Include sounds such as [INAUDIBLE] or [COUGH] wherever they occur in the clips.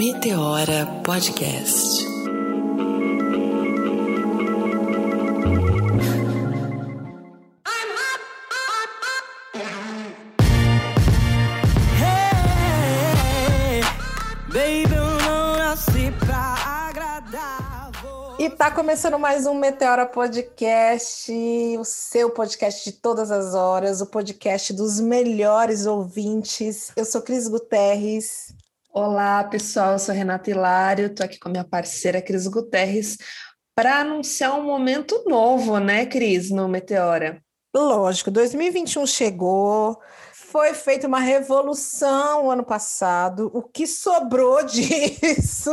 Meteora Podcast. E tá começando mais um Meteora Podcast, o seu podcast de todas as horas, o podcast dos melhores ouvintes. Eu sou Cris Guterres. Olá, pessoal, eu sou Renata Hilário, estou aqui com a minha parceira Cris Guterres para anunciar um momento novo, né, Cris, no Meteora? Lógico, 2021 chegou, foi feita uma revolução ano passado. O que sobrou [LAUGHS] disso,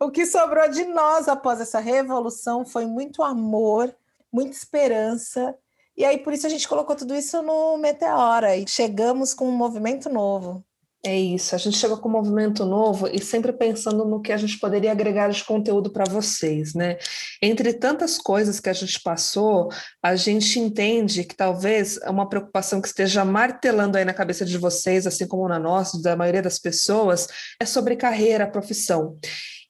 o que sobrou de nós após essa revolução foi muito amor, muita esperança. E aí, por isso, a gente colocou tudo isso no Meteora e chegamos com um movimento novo. É isso, a gente chega com um movimento novo e sempre pensando no que a gente poderia agregar de conteúdo para vocês, né? Entre tantas coisas que a gente passou, a gente entende que talvez uma preocupação que esteja martelando aí na cabeça de vocês, assim como na nossa, da maioria das pessoas, é sobre carreira, profissão.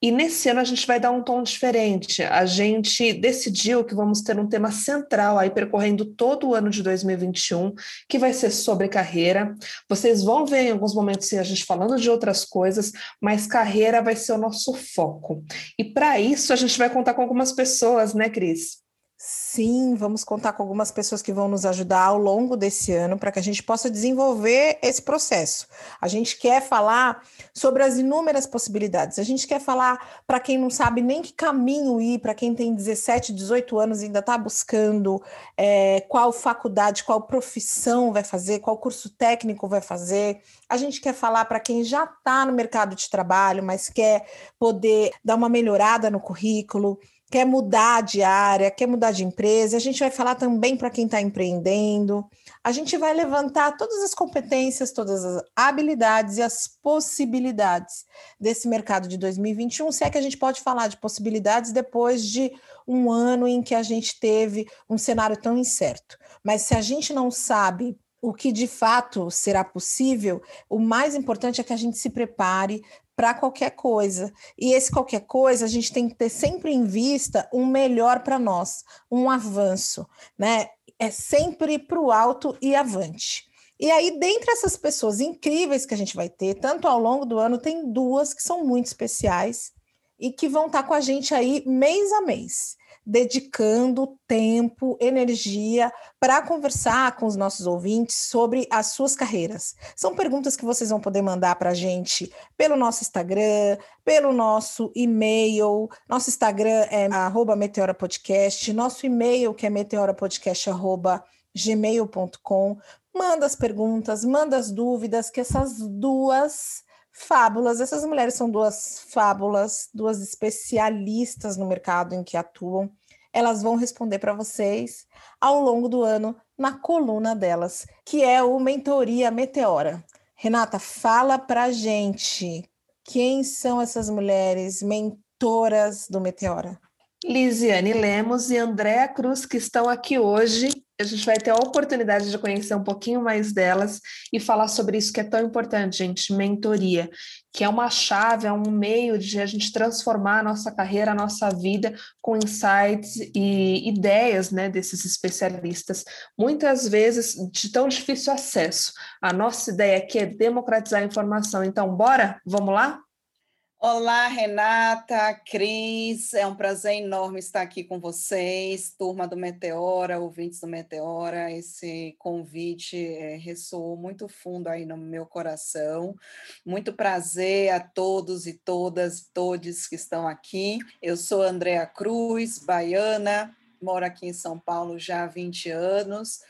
E nesse ano a gente vai dar um tom diferente. A gente decidiu que vamos ter um tema central aí percorrendo todo o ano de 2021, que vai ser sobre carreira. Vocês vão ver em alguns momentos a gente falando de outras coisas, mas carreira vai ser o nosso foco. E para isso a gente vai contar com algumas pessoas, né, Cris? Sim, vamos contar com algumas pessoas que vão nos ajudar ao longo desse ano para que a gente possa desenvolver esse processo. A gente quer falar sobre as inúmeras possibilidades. A gente quer falar para quem não sabe nem que caminho ir, para quem tem 17, 18 anos e ainda está buscando é, qual faculdade, qual profissão vai fazer, qual curso técnico vai fazer. A gente quer falar para quem já está no mercado de trabalho, mas quer poder dar uma melhorada no currículo quer mudar de área, quer mudar de empresa. A gente vai falar também para quem está empreendendo. A gente vai levantar todas as competências, todas as habilidades e as possibilidades desse mercado de 2021. Se é que a gente pode falar de possibilidades depois de um ano em que a gente teve um cenário tão incerto. Mas se a gente não sabe o que de fato será possível, o mais importante é que a gente se prepare para qualquer coisa. E esse qualquer coisa, a gente tem que ter sempre em vista um melhor para nós, um avanço, né? É sempre para o alto e avante. E aí, dentre essas pessoas incríveis que a gente vai ter, tanto ao longo do ano, tem duas que são muito especiais e que vão estar tá com a gente aí mês a mês dedicando tempo, energia para conversar com os nossos ouvintes sobre as suas carreiras. São perguntas que vocês vão poder mandar para a gente pelo nosso Instagram, pelo nosso e-mail. Nosso Instagram é @meteorapodcast, nosso e-mail que é meteorapodcast@gmail.com. Manda as perguntas, manda as dúvidas, que essas duas fábulas. Essas mulheres são duas fábulas, duas especialistas no mercado em que atuam. Elas vão responder para vocês ao longo do ano na coluna delas, que é o Mentoria Meteora. Renata, fala para gente quem são essas mulheres mentoras do Meteora. Lisiane Lemos e Andréa Cruz, que estão aqui hoje a gente vai ter a oportunidade de conhecer um pouquinho mais delas e falar sobre isso que é tão importante, gente, mentoria, que é uma chave, é um meio de a gente transformar a nossa carreira, a nossa vida com insights e ideias, né, desses especialistas, muitas vezes de tão difícil acesso. A nossa ideia aqui é democratizar a informação. Então, bora? Vamos lá? Olá, Renata, Cris, é um prazer enorme estar aqui com vocês, turma do Meteora, ouvintes do Meteora. Esse convite é, ressoou muito fundo aí no meu coração. Muito prazer a todos e todas, todos que estão aqui. Eu sou Andrea Cruz, baiana, moro aqui em São Paulo já há 20 anos,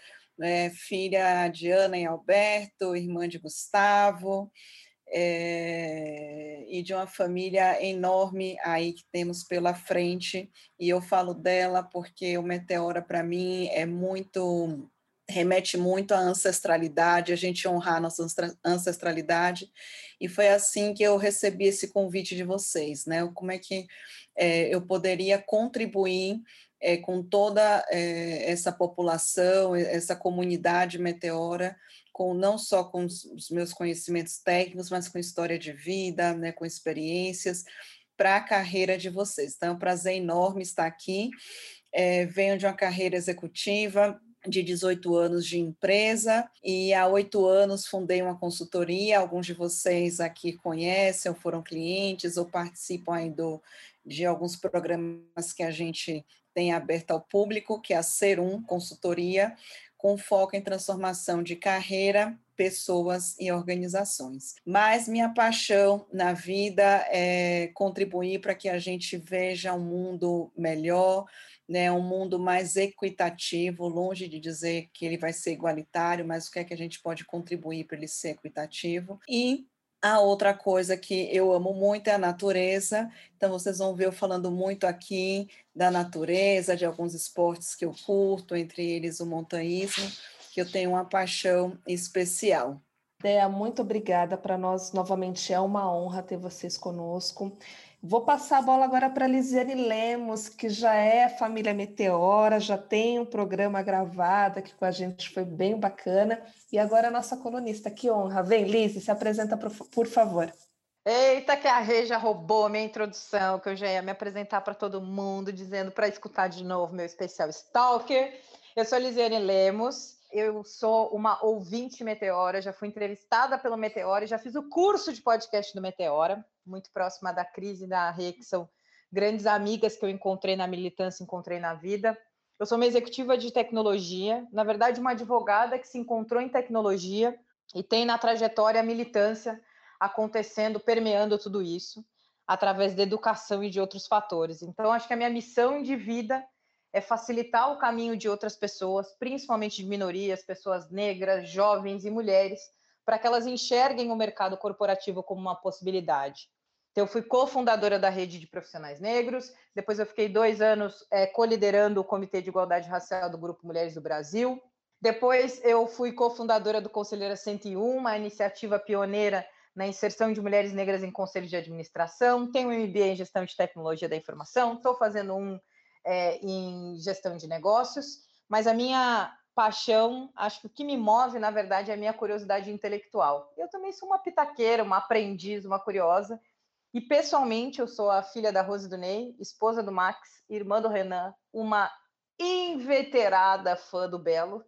é, filha de Ana e Alberto, irmã de Gustavo é, e de uma família enorme aí que temos pela frente. E eu falo dela porque o Meteora, para mim, é muito remete muito à ancestralidade, a gente honrar nossa ancestralidade, e foi assim que eu recebi esse convite de vocês, né? Como é que é, eu poderia contribuir é, com toda é, essa população, essa comunidade meteora, com não só com os meus conhecimentos técnicos, mas com história de vida, né, com experiências para a carreira de vocês. Então, é um prazer enorme estar aqui. É, venho de uma carreira executiva, de 18 anos de empresa e há oito anos fundei uma consultoria. Alguns de vocês aqui conhecem, ou foram clientes, ou participam do, de alguns programas que a gente tem aberto ao público, que é a Serum Consultoria, com foco em transformação de carreira, pessoas e organizações. Mas minha paixão na vida é contribuir para que a gente veja um mundo melhor, né, um mundo mais equitativo, longe de dizer que ele vai ser igualitário, mas o que é que a gente pode contribuir para ele ser equitativo. E a outra coisa que eu amo muito é a natureza, então vocês vão ver eu falando muito aqui da natureza, de alguns esportes que eu curto, entre eles o montanhismo, que eu tenho uma paixão especial. Dea, muito obrigada. Para nós, novamente, é uma honra ter vocês conosco. Vou passar a bola agora para Lisiane Lemos, que já é família Meteora, já tem um programa gravado aqui com a gente, foi bem bacana. E agora a nossa colunista, que honra. Vem, Liz, se apresenta, por favor. Eita, que a Rei já roubou minha introdução, que eu já ia me apresentar para todo mundo, dizendo para escutar de novo meu especial Stalker. Eu sou Lisiane Lemos, eu sou uma ouvinte Meteora, já fui entrevistada pelo Meteora, já fiz o curso de podcast do Meteora, muito próxima da Cris e da Rê, que são grandes amigas que eu encontrei na militância, encontrei na vida. Eu sou uma executiva de tecnologia, na verdade, uma advogada que se encontrou em tecnologia e tem na trajetória a militância acontecendo, permeando tudo isso, através da educação e de outros fatores. Então, acho que a minha missão de vida é facilitar o caminho de outras pessoas, principalmente de minorias, pessoas negras, jovens e mulheres, para que elas enxerguem o mercado corporativo como uma possibilidade. Então, eu fui cofundadora da rede de profissionais negros, depois eu fiquei dois anos é, coliderando o Comitê de Igualdade Racial do Grupo Mulheres do Brasil. Depois eu fui cofundadora do Conselheira 101, uma iniciativa pioneira na inserção de mulheres negras em conselhos de administração. Tenho um MBA em Gestão de Tecnologia da Informação, estou fazendo um é, em gestão de negócios, mas a minha paixão, acho que o que me move, na verdade, é a minha curiosidade intelectual. Eu também sou uma pitaqueira, uma aprendiz, uma curiosa, e pessoalmente eu sou a filha da Rose do Ney, esposa do Max, irmã do Renan, uma inveterada fã do Belo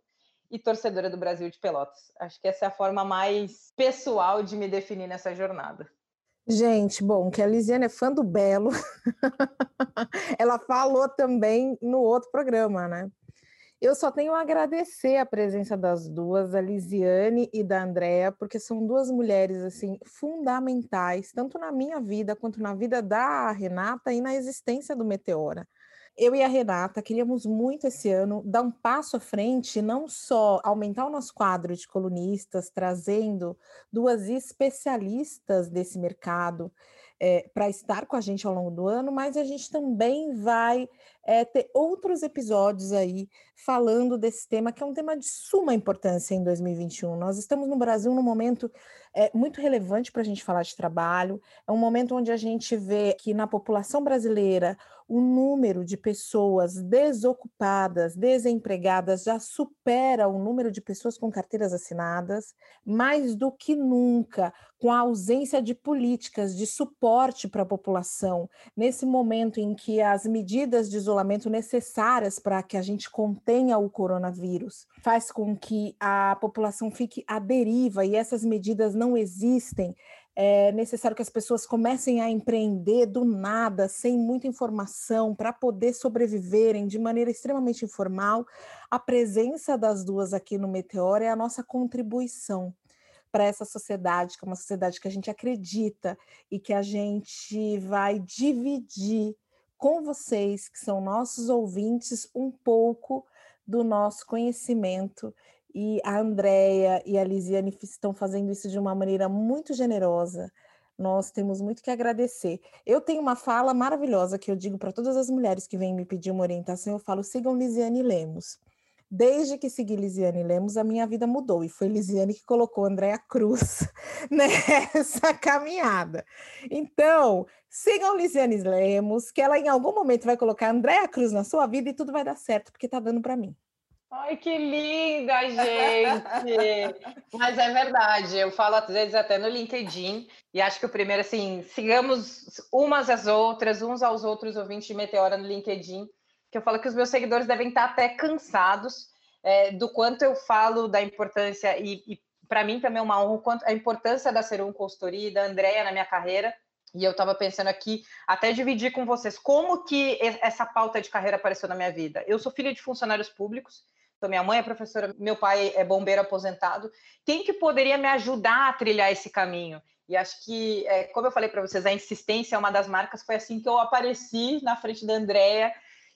e torcedora do Brasil de Pelotas. Acho que essa é a forma mais pessoal de me definir nessa jornada. Gente, bom, que a Lisiane é fã do Belo. [LAUGHS] Ela falou também no outro programa, né? Eu só tenho a agradecer a presença das duas, a Lisiane e da Andrea, porque são duas mulheres assim fundamentais, tanto na minha vida quanto na vida da Renata e na existência do Meteora. Eu e a Renata queríamos muito esse ano dar um passo à frente, não só aumentar o nosso quadro de colunistas, trazendo duas especialistas desse mercado é, eh, para estar com a gente ao longo do ano, mas a gente também vai é, ter outros episódios aí falando desse tema, que é um tema de suma importância em 2021. Nós estamos no Brasil num momento é, muito relevante para a gente falar de trabalho, é um momento onde a gente vê que na população brasileira o número de pessoas desocupadas, desempregadas, já supera o número de pessoas com carteiras assinadas, mais do que nunca, com a ausência de políticas de suporte para a população, nesse momento em que as medidas de isolamento necessárias para que a gente contenha o coronavírus faz com que a população fique à deriva e essas medidas não existem, é necessário que as pessoas comecem a empreender do nada, sem muita informação, para poder sobreviverem de maneira extremamente informal. A presença das duas aqui no Meteor é a nossa contribuição para essa sociedade, que é uma sociedade que a gente acredita e que a gente vai dividir com vocês, que são nossos ouvintes, um pouco do nosso conhecimento e a Andrea e a Lisiane estão fazendo isso de uma maneira muito generosa. Nós temos muito que agradecer. Eu tenho uma fala maravilhosa que eu digo para todas as mulheres que vêm me pedir uma orientação, eu falo: sigam Lisiane Lemos. Desde que segui Lisiane Lemos, a minha vida mudou, e foi Lisiane que colocou Andréa Cruz [LAUGHS] nessa caminhada. Então, sigam Lisiane Lemos, que ela em algum momento vai colocar Andréa Cruz na sua vida e tudo vai dar certo, porque está dando para mim. Ai, que linda, gente! [LAUGHS] Mas é verdade, eu falo às vezes até no LinkedIn, e acho que o primeiro, assim, sigamos umas às outras, uns aos outros ouvintes de Meteora no LinkedIn, que eu falo que os meus seguidores devem estar até cansados é, do quanto eu falo da importância, e, e para mim também é uma honra, quanto, a importância da Serum Consultoria e da Andrea na minha carreira, e eu estava pensando aqui, até dividir com vocês, como que essa pauta de carreira apareceu na minha vida. Eu sou filha de funcionários públicos, então, minha mãe é professora, meu pai é bombeiro aposentado. Quem que poderia me ajudar a trilhar esse caminho? E acho que, é, como eu falei para vocês, a insistência é uma das marcas. Foi assim que eu apareci na frente da Andrea,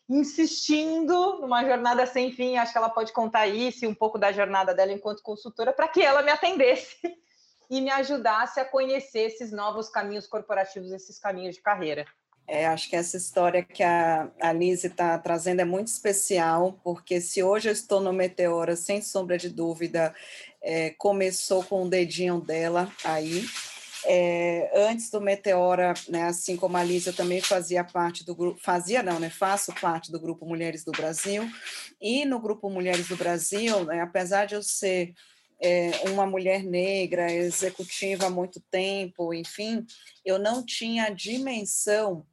insistindo numa jornada sem fim. Acho que ela pode contar isso e um pouco da jornada dela enquanto consultora para que ela me atendesse [LAUGHS] e me ajudasse a conhecer esses novos caminhos corporativos, esses caminhos de carreira. É, acho que essa história que a, a Lise está trazendo é muito especial, porque se hoje eu estou no Meteora, sem sombra de dúvida, é, começou com o dedinho dela aí. É, antes do Meteora, né, assim como a Lise, eu também fazia parte do grupo, fazia não, né, faço parte do Grupo Mulheres do Brasil, e no Grupo Mulheres do Brasil, né, apesar de eu ser é, uma mulher negra, executiva há muito tempo, enfim, eu não tinha a dimensão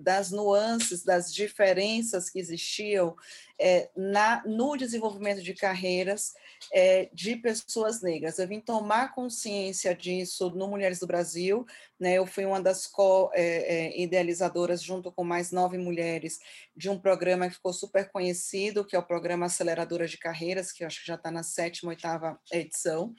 das nuances, das diferenças que existiam é, na, no desenvolvimento de carreiras é, de pessoas negras. Eu vim tomar consciência disso no Mulheres do Brasil, né? eu fui uma das co-idealizadoras, é, junto com mais nove mulheres, de um programa que ficou super conhecido, que é o Programa Aceleradoras de Carreiras, que eu acho que já está na sétima, oitava edição,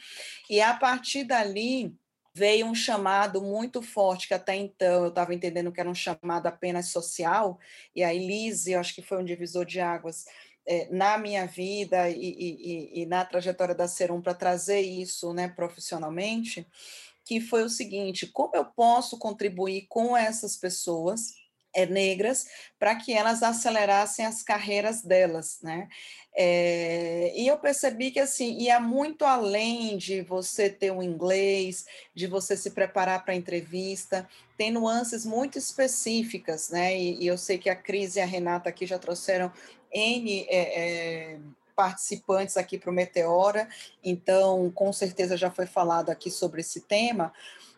e a partir dali veio um chamado muito forte, que até então eu estava entendendo que era um chamado apenas social, e aí Lise, eu acho que foi um divisor de águas é, na minha vida e, e, e na trajetória da Serum para trazer isso né, profissionalmente, que foi o seguinte, como eu posso contribuir com essas pessoas negras para que elas acelerassem as carreiras delas, né? É, e eu percebi que assim ia muito além de você ter um inglês, de você se preparar para a entrevista, tem nuances muito específicas, né? E, e, eu sei que a Cris e a Renata aqui já trouxeram N é, é, participantes aqui para o Meteora, então com certeza já foi falado aqui sobre esse tema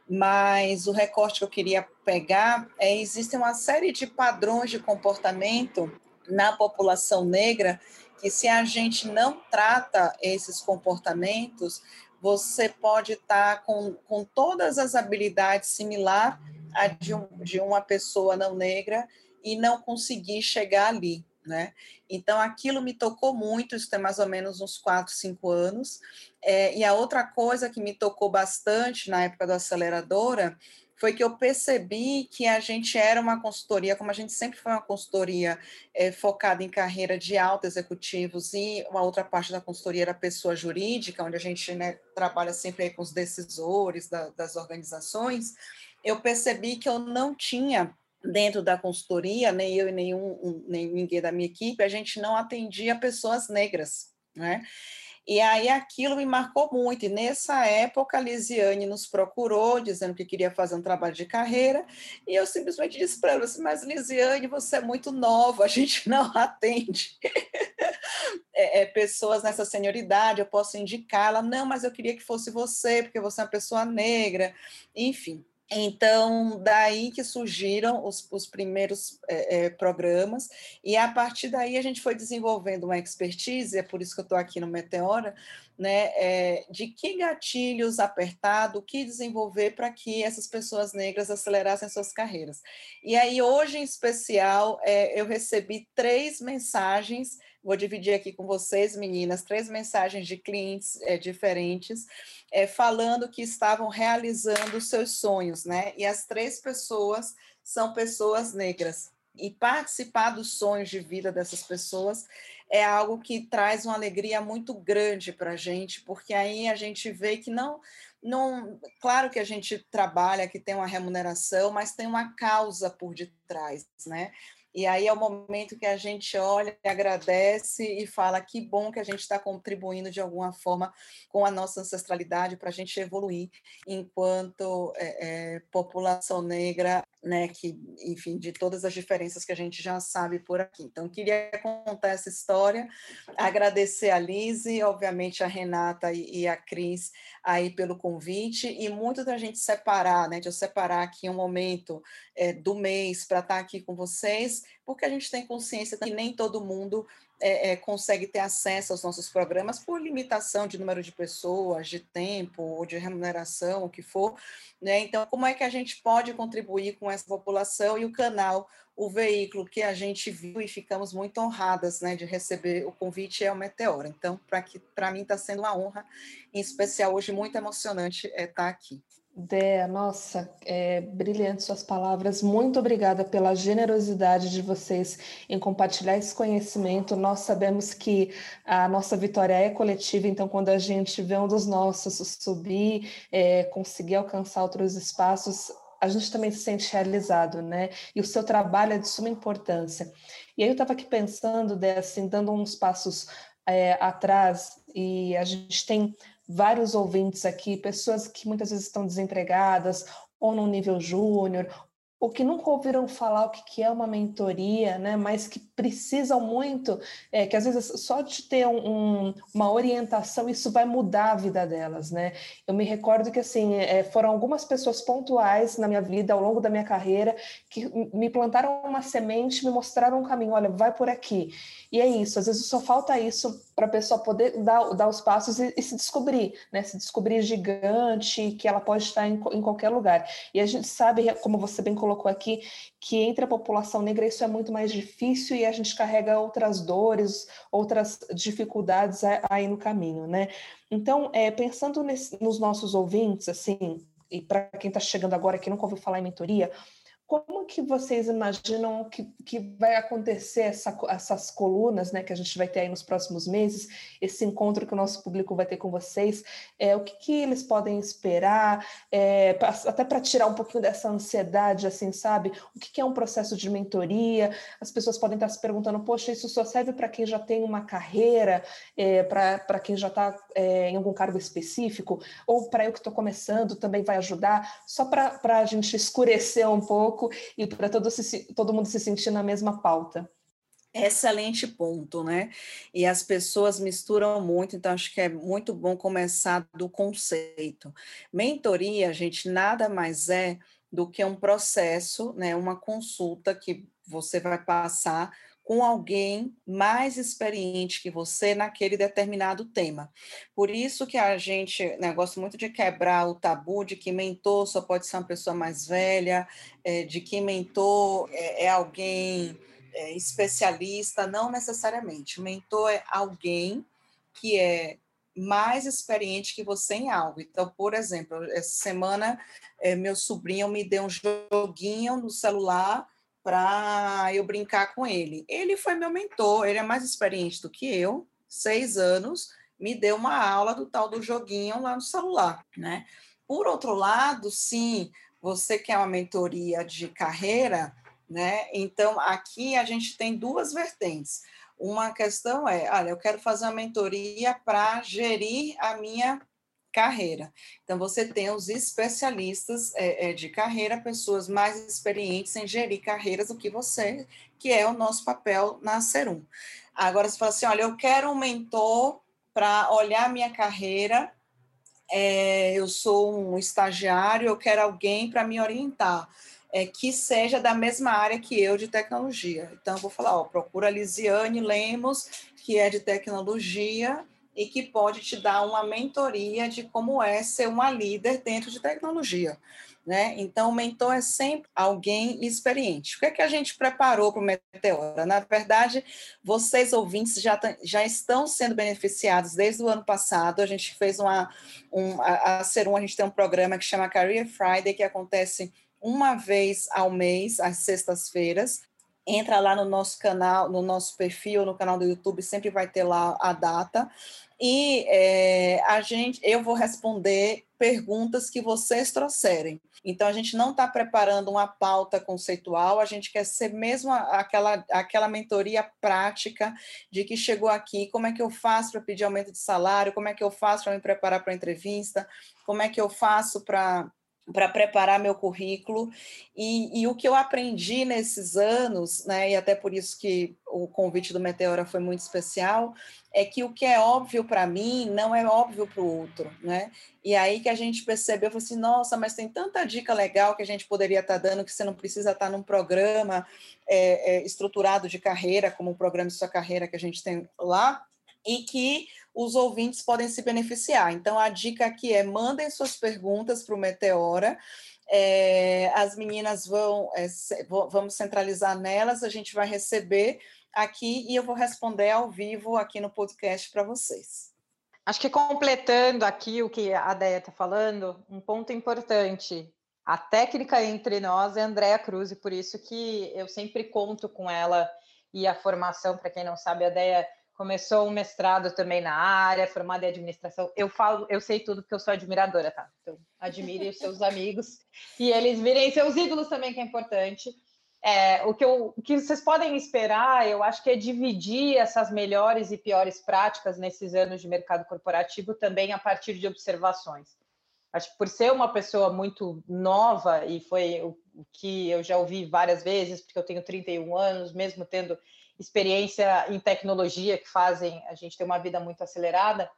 mas o recorte que eu queria pegar é existem uma série de padrões de comportamento na população negra que se a gente não trata esses comportamentos, você pode estar com, com todas as habilidades similar a de, um, de uma pessoa não negra e não conseguir chegar ali né? Então, aquilo me tocou muito, isso tem mais ou menos uns 4, 5 anos. É, e a outra coisa que me tocou bastante na época da aceleradora foi que eu percebi que a gente era uma consultoria, como a gente sempre foi uma consultoria é, focada em carreira de alto executivos, e uma outra parte da consultoria era pessoa jurídica, onde a gente né, trabalha sempre com os decisores da, das organizações, eu percebi que eu não tinha dentro da consultoria, nem eu e nenhum, nem ninguém da minha equipe, a gente não atendia pessoas negras, né? E aí aquilo me marcou muito. E nessa época, a Lisiane nos procurou, dizendo que queria fazer um trabalho de carreira, e eu simplesmente disse para ela assim, mas Lisiane, você é muito nova, a gente [LAUGHS] não atende [LAUGHS] é, é, pessoas nessa senioridade, eu posso indicar. Ela, não, mas eu queria que fosse você, porque você é uma pessoa negra, enfim. Então, daí que surgiram os, os primeiros é, é, programas, e a partir daí a gente foi desenvolvendo uma expertise, é por isso que eu estou aqui no Meteora, né, é, de que gatilhos apertar, o que desenvolver para que essas pessoas negras acelerassem suas carreiras. E aí, hoje em especial, eu recebi três mensagens, vou dividir aqui com vocês, meninas, três mensagens de clientes é, diferentes, é, falando que estavam realizando seus sonhos, né? E as três pessoas são pessoas negras. E participar dos sonhos de vida dessas pessoas é algo que traz uma alegria muito grande para a gente, porque aí a gente vê que não, não. Claro que a gente trabalha, que tem uma remuneração, mas tem uma causa por detrás, né? E aí é o momento que a gente olha, agradece e fala que bom que a gente está contribuindo de alguma forma com a nossa ancestralidade para a gente evoluir enquanto é, é, população negra né, que, enfim, de todas as diferenças que a gente já sabe por aqui. Então, queria contar essa história, agradecer a Lise, obviamente a Renata e, e a Cris aí pelo convite, e muito da gente separar, né, de eu separar aqui um momento é, do mês para estar aqui com vocês, porque a gente tem consciência que nem todo mundo é, é, consegue ter acesso aos nossos programas por limitação de número de pessoas, de tempo, ou de remuneração, o que for. Né? Então, como é que a gente pode contribuir com essa população e o canal, o veículo que a gente viu e ficamos muito honradas né, de receber o convite é o Meteora. Então, para mim está sendo uma honra, em especial hoje, muito emocionante é estar aqui. Dé, nossa, é, brilhante suas palavras. Muito obrigada pela generosidade de vocês em compartilhar esse conhecimento. Nós sabemos que a nossa vitória é coletiva, então, quando a gente vê um dos nossos subir, é, conseguir alcançar outros espaços, a gente também se sente realizado, né? E o seu trabalho é de suma importância. E aí eu estava aqui pensando, Dé, assim, dando uns passos é, atrás, e a gente tem vários ouvintes aqui, pessoas que muitas vezes estão desempregadas ou no nível júnior, ou que nunca ouviram falar o que é uma mentoria, né, mas que precisam muito, é, que às vezes só de ter um, um, uma orientação, isso vai mudar a vida delas, né? Eu me recordo que, assim, é, foram algumas pessoas pontuais na minha vida, ao longo da minha carreira, que me plantaram uma semente, me mostraram um caminho, olha, vai por aqui. E é isso, às vezes só falta isso para a pessoa poder dar, dar os passos e, e, se descobrir, né? Se descobrir gigante, que ela pode estar em, em qualquer lugar. E a gente sabe, como você bem colocou aqui, que entre a população negra isso é muito mais difícil e a gente carrega outras dores, outras dificuldades aí no caminho, né? Então, é, pensando nesse, nos nossos ouvintes, assim, e para quem está chegando agora que nunca ouviu falar em mentoria, como que vocês imaginam que, que vai acontecer essa, essas colunas, né, que a gente vai ter aí nos próximos meses, esse encontro que o nosso público vai ter com vocês? É, o que, que eles podem esperar, é, pra, até para tirar um pouquinho dessa ansiedade, assim, sabe? O que, que é um processo de mentoria? As pessoas podem estar se perguntando, poxa, isso só serve para quem já tem uma carreira, é, para quem já está é, em algum cargo específico, ou para eu que estou começando também vai ajudar, só para a gente escurecer um pouco pouco e para todo, todo mundo se sentir na mesma pauta. Excelente ponto, né? E as pessoas misturam muito, então acho que é muito bom começar do conceito. Mentoria, gente, nada mais é do que um processo, né? Uma consulta que você vai passar com alguém mais experiente que você naquele determinado tema. Por isso que a gente né, gosta muito de quebrar o tabu de que mentor só pode ser uma pessoa mais velha, é, de que mentor é, é alguém é, especialista, não necessariamente. Mentor é alguém que é mais experiente que você em algo. Então, por exemplo, essa semana é, meu sobrinho me deu um joguinho no celular para eu brincar com ele. Ele foi meu mentor, ele é mais experiente do que eu, seis anos, me deu uma aula do tal do joguinho lá no celular, né? Por outro lado, sim, você quer uma mentoria de carreira, né? Então, aqui a gente tem duas vertentes. Uma questão é, olha, eu quero fazer uma mentoria para gerir a minha carreira. Então, você tem os especialistas é, é, de carreira, pessoas mais experientes em gerir carreiras do que você, que é o nosso papel na Serum. Agora, você fala assim: olha, eu quero um mentor para olhar minha carreira, é, eu sou um estagiário, eu quero alguém para me orientar. É, que seja da mesma área que eu de tecnologia. Então, eu vou falar, ó, procura Lisiane Lemos, que é de tecnologia, e que pode te dar uma mentoria de como é ser uma líder dentro de tecnologia. Né? Então, o mentor é sempre alguém experiente. O que é que a gente preparou para o Meteora? Na verdade, vocês ouvintes já, já estão sendo beneficiados desde o ano passado. A gente fez uma. Um, a, a Serum, a gente tem um programa que chama Career Friday, que acontece uma vez ao mês, às sextas-feiras, entra lá no nosso canal, no nosso perfil, no canal do YouTube, sempre vai ter lá a data. E é, a gente, eu vou responder perguntas que vocês trouxerem. Então, a gente não está preparando uma pauta conceitual, a gente quer ser mesmo aquela, aquela mentoria prática de que chegou aqui, como é que eu faço para pedir aumento de salário, como é que eu faço para me preparar para a entrevista, como é que eu faço para para preparar meu currículo e, e, o que eu aprendi nesses anos, né, e até por isso que o convite do Meteora foi muito especial, é que o que é óbvio para mim não é óbvio para o outro, né? E aí que a gente percebeu, falou assim, nossa, mas tem tanta dica legal que a gente poderia estar tá dando que você não precisa estar tá num programa é, é, estruturado de carreira, como o programa de sua carreira que a gente tem lá, e que os ouvintes podem se beneficiar. Então, a dica aqui é mandem suas perguntas para o Meteora. É, as meninas vão, é, vamos centralizar nelas, a gente vai receber aqui e eu vou responder ao vivo aqui no podcast para vocês. Acho que completando aqui o que a Deia está falando, um ponto importante. A técnica entre nós é Andréa Cruz, e por isso que eu sempre conto com ela e a formação, para quem não sabe, a Deia começou um mestrado também na área, formada em administração. Eu falo, eu sei tudo porque eu sou admiradora, tá? Então, admire os seus [LAUGHS] amigos e eles virem seus ídolos também, que é importante. É, o, que eu, o que vocês podem esperar, eu acho que é dividir essas melhores e piores práticas nesses anos de mercado corporativo também a partir de observações. Acho que por ser uma pessoa muito nova, e foi o, o que eu já ouvi várias vezes, porque eu tenho 31 anos, mesmo tendo experiência em tecnologia que fazem a gente ter uma vida muito acelerada,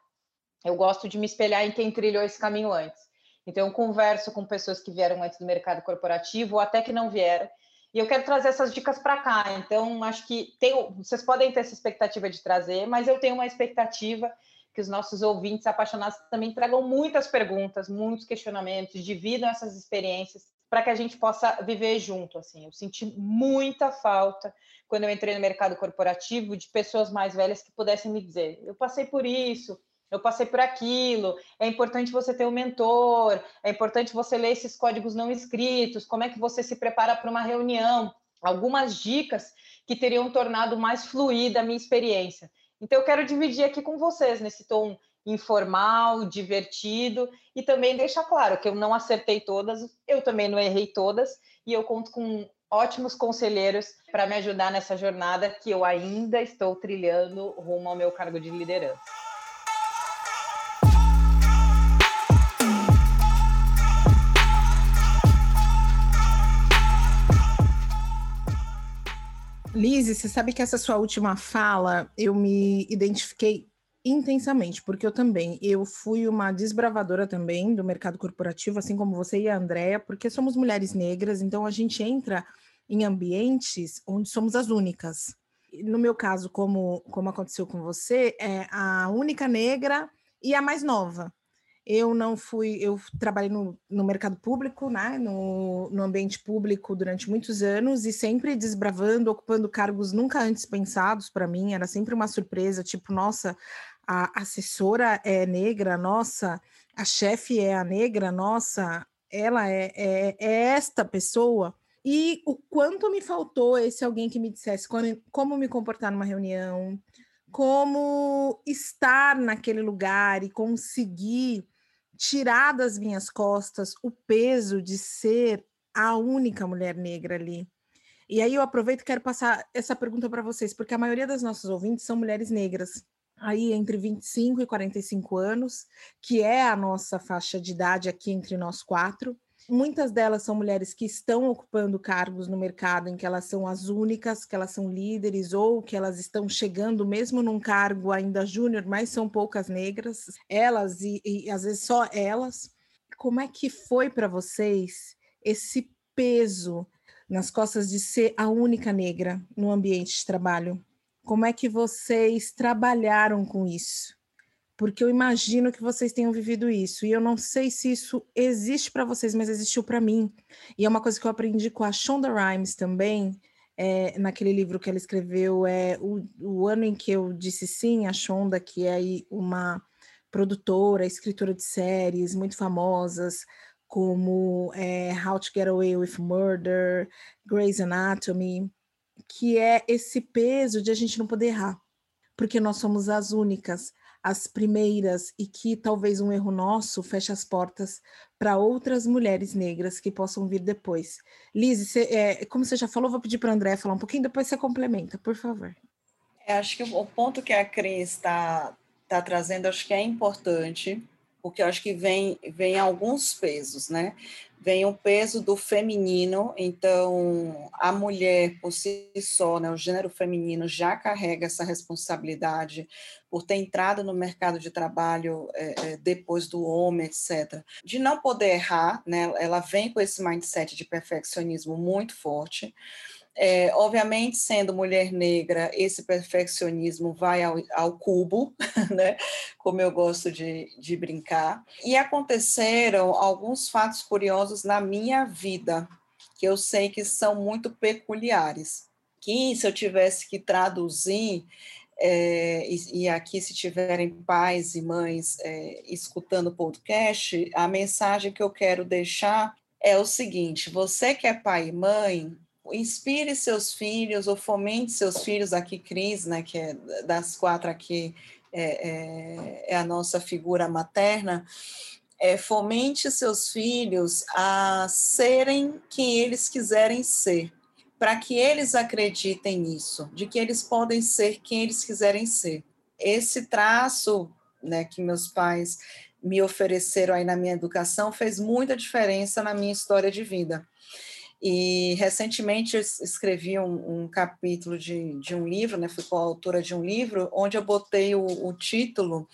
eu gosto de me espelhar em quem trilhou esse caminho antes. Então, eu converso com pessoas que vieram antes do mercado corporativo ou até que não vieram, e eu quero trazer essas dicas para cá. Então, acho que tem, vocês podem ter essa expectativa de trazer, mas eu tenho uma expectativa que os nossos ouvintes apaixonados também tragam muitas perguntas, muitos questionamentos, dividam essas experiências para que a gente possa viver junto. Assim, eu senti muita falta quando eu entrei no mercado corporativo de pessoas mais velhas que pudessem me dizer: eu passei por isso, eu passei por aquilo. É importante você ter um mentor, é importante você ler esses códigos não escritos. Como é que você se prepara para uma reunião? Algumas dicas que teriam tornado mais fluida a minha experiência. Então, eu quero dividir aqui com vocês nesse tom informal, divertido e também deixar claro que eu não acertei todas, eu também não errei todas e eu conto com ótimos conselheiros para me ajudar nessa jornada que eu ainda estou trilhando rumo ao meu cargo de liderança. Lise, você sabe que essa sua última fala eu me identifiquei intensamente, porque eu também, eu fui uma desbravadora também do mercado corporativo, assim como você e a Andrea, porque somos mulheres negras, então a gente entra em ambientes onde somos as únicas. No meu caso, como, como aconteceu com você, é a única negra e a mais nova. Eu não fui, eu trabalhei no, no mercado público, né, no, no ambiente público durante muitos anos e sempre desbravando, ocupando cargos nunca antes pensados para mim, era sempre uma surpresa, tipo, nossa, a assessora é negra, nossa, a chefe é a negra, nossa, ela é, é, é, esta pessoa. E o quanto me faltou esse alguém que me dissesse como, como me comportar numa reunião, como estar naquele lugar e conseguir tirar das minhas costas o peso de ser a única mulher negra ali. E aí eu aproveito e quero passar essa pergunta para vocês, porque a maioria das nossas ouvintes são mulheres negras aí entre 25 e 45 anos, que é a nossa faixa de idade aqui entre nós quatro. Muitas delas são mulheres que estão ocupando cargos no mercado em que elas são as únicas, que elas são líderes ou que elas estão chegando mesmo num cargo ainda júnior, mas são poucas negras, elas e, e às vezes só elas. Como é que foi para vocês esse peso nas costas de ser a única negra no ambiente de trabalho? Como é que vocês trabalharam com isso? Porque eu imagino que vocês tenham vivido isso. E eu não sei se isso existe para vocês, mas existiu para mim. E é uma coisa que eu aprendi com a Shonda Rhimes também, é, naquele livro que ela escreveu, é o, o ano em que eu disse sim, a Shonda, que é uma produtora, escritora de séries muito famosas, como é, How to Get Away with Murder, Grey's Anatomy que é esse peso de a gente não poder errar, porque nós somos as únicas, as primeiras, e que talvez um erro nosso feche as portas para outras mulheres negras que possam vir depois. Liz, você, é, como você já falou, vou pedir para a André falar um pouquinho, depois você complementa, por favor. É, acho que o ponto que a Cris está tá trazendo, acho que é importante, porque eu acho que vem, vem alguns pesos, né? Vem o peso do feminino, então a mulher por si só, né, o gênero feminino já carrega essa responsabilidade por ter entrado no mercado de trabalho é, é, depois do homem, etc. De não poder errar, né? Ela vem com esse mindset de perfeccionismo muito forte. É, obviamente, sendo mulher negra, esse perfeccionismo vai ao, ao cubo, [LAUGHS] né? como eu gosto de, de brincar. E aconteceram alguns fatos curiosos na minha vida, que eu sei que são muito peculiares. Que, se eu tivesse que traduzir, é, e, e, aqui, se tiverem pais e mães é, escutando o podcast, a mensagem que eu quero deixar é o seguinte: você que é pai e mãe, inspire seus filhos ou fomente seus filhos, aqui Cris, né, que é das quatro aqui, é, é, é a nossa figura materna, é, fomente seus filhos a serem quem eles quiserem ser, para que eles acreditem nisso, de que eles podem ser quem eles quiserem ser. Esse traço né, que meus pais me ofereceram aí na minha educação fez muita diferença na minha história de vida. E recentemente eu escrevi um, um capítulo de, de, um livro, né? Fui coautora de um livro, onde eu botei o, o título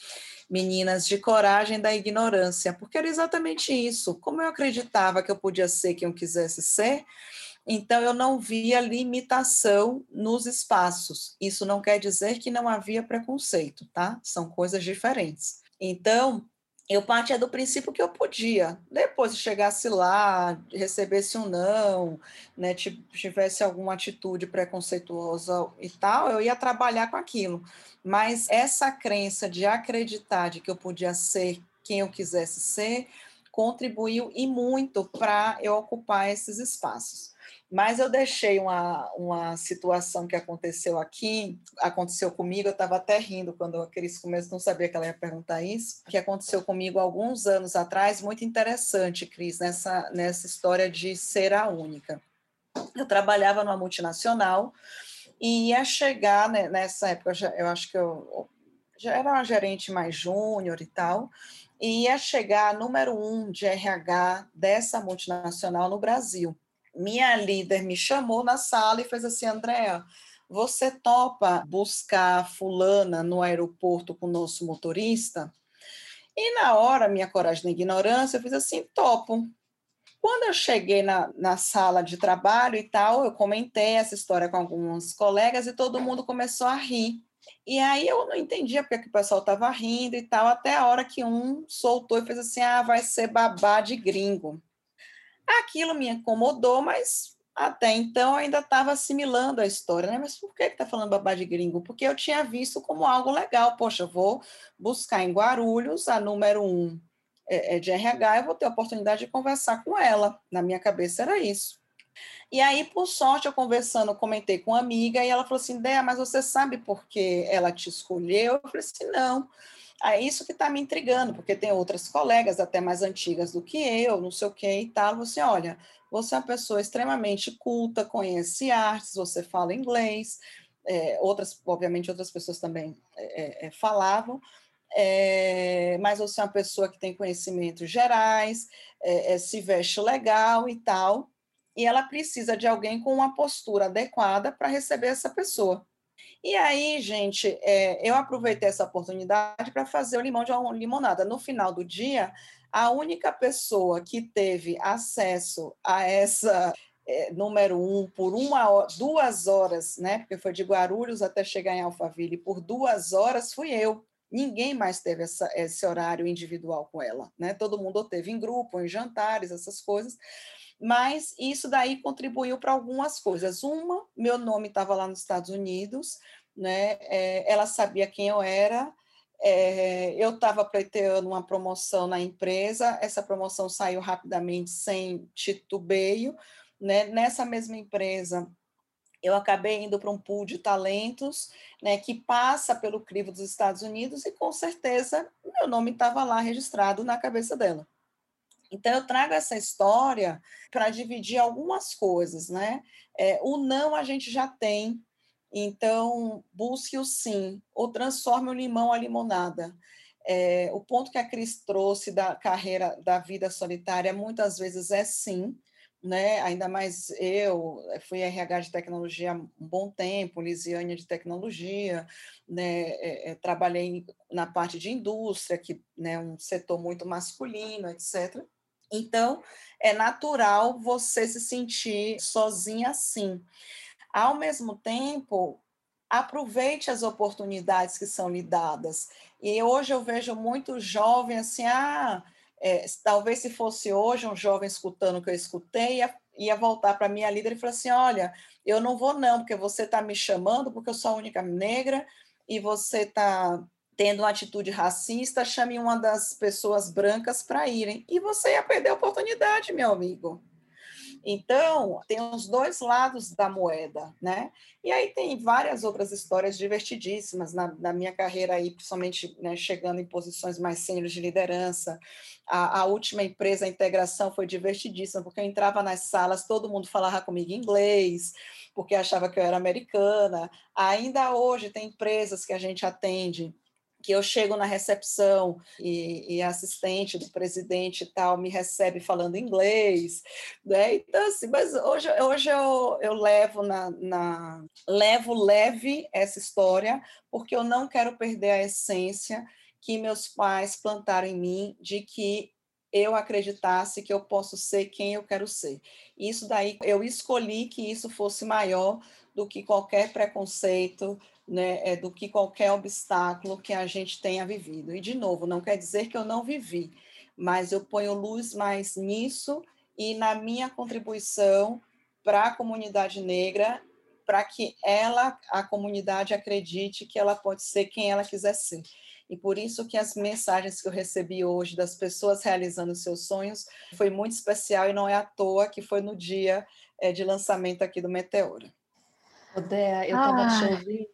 Meninas de Coragem da Ignorância, porque era exatamente isso. Como eu acreditava que eu podia ser quem eu quisesse ser, então eu não via limitação nos espaços. Isso não quer dizer que não havia preconceito, tá? São coisas diferentes. Então, eu partia do princípio que eu podia. Depois, se chegasse lá, recebesse um não, né, tivesse alguma atitude preconceituosa e tal, eu ia trabalhar com aquilo. Mas essa crença de acreditar de que eu podia ser quem eu quisesse ser, contribuiu e muito para eu ocupar esses espaços. Mas eu deixei uma, uma situação que aconteceu aqui, aconteceu comigo, eu estava até rindo quando a Cris começou, não sabia que ela ia perguntar isso, que aconteceu comigo alguns anos atrás, muito interessante, Cris, nessa, nessa história de ser a única. Eu trabalhava numa multinacional e ia chegar, né, nessa época, eu acho que eu já era uma gerente mais júnior e tal, e ia chegar número um de RH dessa multinacional no Brasil minha líder me chamou na sala e fez assim, Andréa, você topa buscar fulana no aeroporto com o nosso motorista? E na hora, minha coragem da ignorância, eu fiz assim, topo. Quando eu cheguei na, na sala de trabalho e tal, eu comentei essa história com alguns colegas e todo mundo começou a rir. E aí eu não entendia porque que o pessoal estava rindo e tal, até a hora que um soltou e fez assim, ah, vai ser babá de gringo. Aquilo me incomodou, mas até então eu ainda estava assimilando a história, né? Mas por que está falando babá de gringo? Porque eu tinha visto como algo legal. Poxa, vou buscar em Guarulhos a número um é, é de RH, eu vou ter a oportunidade de conversar com ela. Na minha cabeça era isso. E aí, por sorte, eu conversando, comentei com uma amiga e ela falou assim: Dea, mas você sabe por que ela te escolheu? Eu falei assim: não é isso que está me intrigando, porque tem outras colegas, até mais antigas do que eu, não sei o que e tal. Você olha, você é uma pessoa extremamente culta, conhece artes, você fala inglês, é, outras, obviamente, outras pessoas também é, é, é falavam, é, mas você é uma pessoa que tem conhecimentos gerais, é, se veste legal e tal, e ela precisa de alguém com uma postura adequada para receber essa pessoa. E aí, gente, é, eu aproveitei essa oportunidade para fazer o limão de limonada. No final do dia, a única pessoa que teve acesso a essa é, número um por uma duas horas, né? Porque foi de Guarulhos até chegar em Alphaville, por duas horas fui eu. Ninguém mais teve essa, esse horário individual com ela, né? Todo mundo teve em grupo, em jantares, essas coisas mas isso daí contribuiu para algumas coisas. Uma, meu nome estava lá nos Estados Unidos, né? É, ela sabia quem eu era. É, eu estava pleiteando uma promoção na empresa, essa promoção saiu rapidamente, sem titubeio. Né? Nessa mesma empresa, eu acabei indo para um pool de talentos, né, que passa pelo crivo dos Estados Unidos e com certeza meu nome estava lá registrado na cabeça dela. Então, eu trago essa história para dividir algumas coisas, né? É, o não a gente já tem, então busque o sim, ou transforme o limão a limonada. É, o ponto que a Cris trouxe da carreira, da vida solitária, muitas vezes é sim, né? Ainda mais eu fui RH de tecnologia há um bom tempo, Lisiane de tecnologia, né? É, é, trabalhei na parte de indústria, que né, um setor muito masculino, etc. Então, é natural você se sentir sozinha assim. Ao mesmo tempo, aproveite as oportunidades que são lhe dadas. E hoje eu vejo muito jovem assim, ah, é, talvez se fosse hoje um jovem escutando o que eu escutei, ia, ia voltar para a minha líder e falar assim, olha, eu não vou não, porque você está me chamando, porque eu sou a única negra, e você está tendo uma atitude racista, chame uma das pessoas brancas para irem. E você ia perder a oportunidade, meu amigo. Então, tem os dois lados da moeda, né? E aí tem várias outras histórias divertidíssimas na, na minha carreira aí, principalmente né, chegando em posições mais sêniores de liderança. A, a, última empresa, a integração, foi divertidíssima, porque eu entrava nas salas, todo mundo falava comigo inglês, porque achava que eu era americana. Ainda hoje tem empresas que a gente atende que eu chego na recepção e, e, a assistente do presidente e tal me recebe falando inglês, né? Então, assim, mas hoje, hoje eu, eu levo na, na levo leve essa história, porque eu não quero perder a essência que meus pais plantaram em mim de que eu acreditasse que eu posso ser quem eu quero ser. Isso daí eu escolhi que isso fosse maior do que qualquer preconceito, né, é, do que qualquer obstáculo que a gente tenha vivido. E, de novo, não quer dizer que eu não vivi, mas eu ponho luz mais nisso e na minha contribuição para a comunidade negra, para que ela, a comunidade, acredite que ela pode ser quem ela quiser ser. E por isso que as mensagens que eu recebi hoje das pessoas realizando seus sonhos foi muito especial e não é à toa que foi no dia é, de lançamento aqui do Meteora. Odéia, eu estava te ah. ouvindo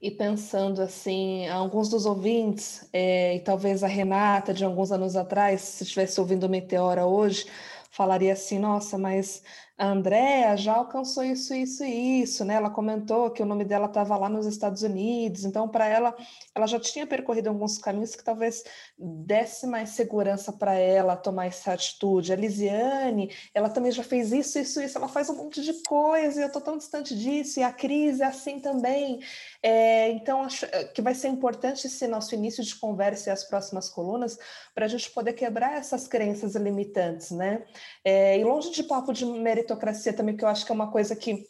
e pensando assim, alguns dos ouvintes, é, e talvez a Renata, de alguns anos atrás, se estivesse ouvindo Meteora hoje, falaria assim, nossa, mas a Andrea já alcançou isso, isso e isso, né? Ela comentou que o nome dela estava lá nos Estados Unidos, então para ela, ela já tinha percorrido alguns caminhos que talvez desse mais segurança para ela tomar essa atitude. A Lisiane, ela também já fez isso, isso, isso, ela faz um monte de coisa, e eu estou tão distante disso, e a crise é assim também. É, então, acho eh, que vai ser importante esse nosso início de conversa e as próximas colunas para a gente poder quebrar essas crenças limitantes, né? É, e longe de papo de meritocracia também, que eu acho que é uma coisa que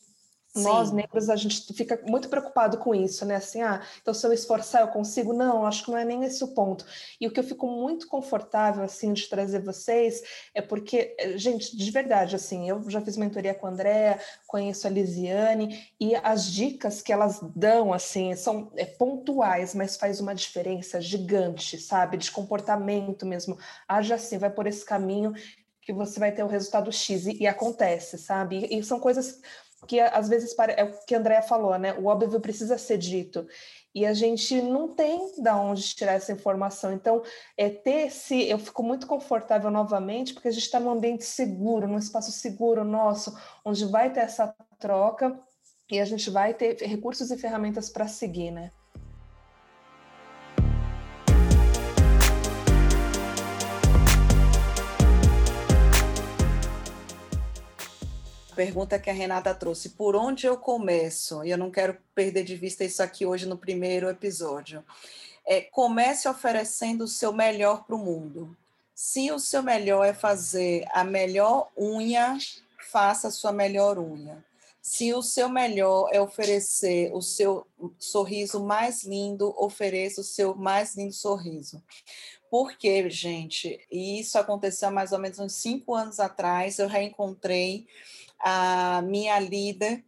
Sim. Nós, negros, a gente fica muito preocupado com isso, né? Assim, ah, então se eu esforçar, eu consigo? Não, acho que não é nem esse o ponto. E o que eu fico muito confortável, assim, de trazer vocês é porque, eh, gente, de verdade, assim, eu já fiz mentoria com a Andrea, conheço a Lisiane, e as dicas que elas dão, assim, são é, pontuais, mas faz uma diferença gigante, sabe? De comportamento mesmo. Haja assim, vai por esse caminho que você vai ter o resultado X, e, e acontece, sabe? E, e são coisas que às vezes é o que a Andrea falou, né? O óbvio precisa ser dito. E a gente não tem da onde tirar essa informação. Então, é ter esse. Eu fico muito confortável novamente, porque a gente está num ambiente seguro, num espaço seguro nosso, onde vai ter essa troca e a gente vai ter recursos e ferramentas para seguir, né? Pergunta que a Renata trouxe: por onde eu começo? E eu não quero perder de vista isso aqui hoje no primeiro episódio. É, comece oferecendo o seu melhor para o mundo. Se o seu melhor é fazer a melhor unha, faça a sua melhor unha. Se o seu melhor é oferecer o seu sorriso mais lindo, ofereça o seu mais lindo sorriso. Porque, gente, isso aconteceu há mais ou menos uns cinco anos atrás, eu reencontrei a minha líder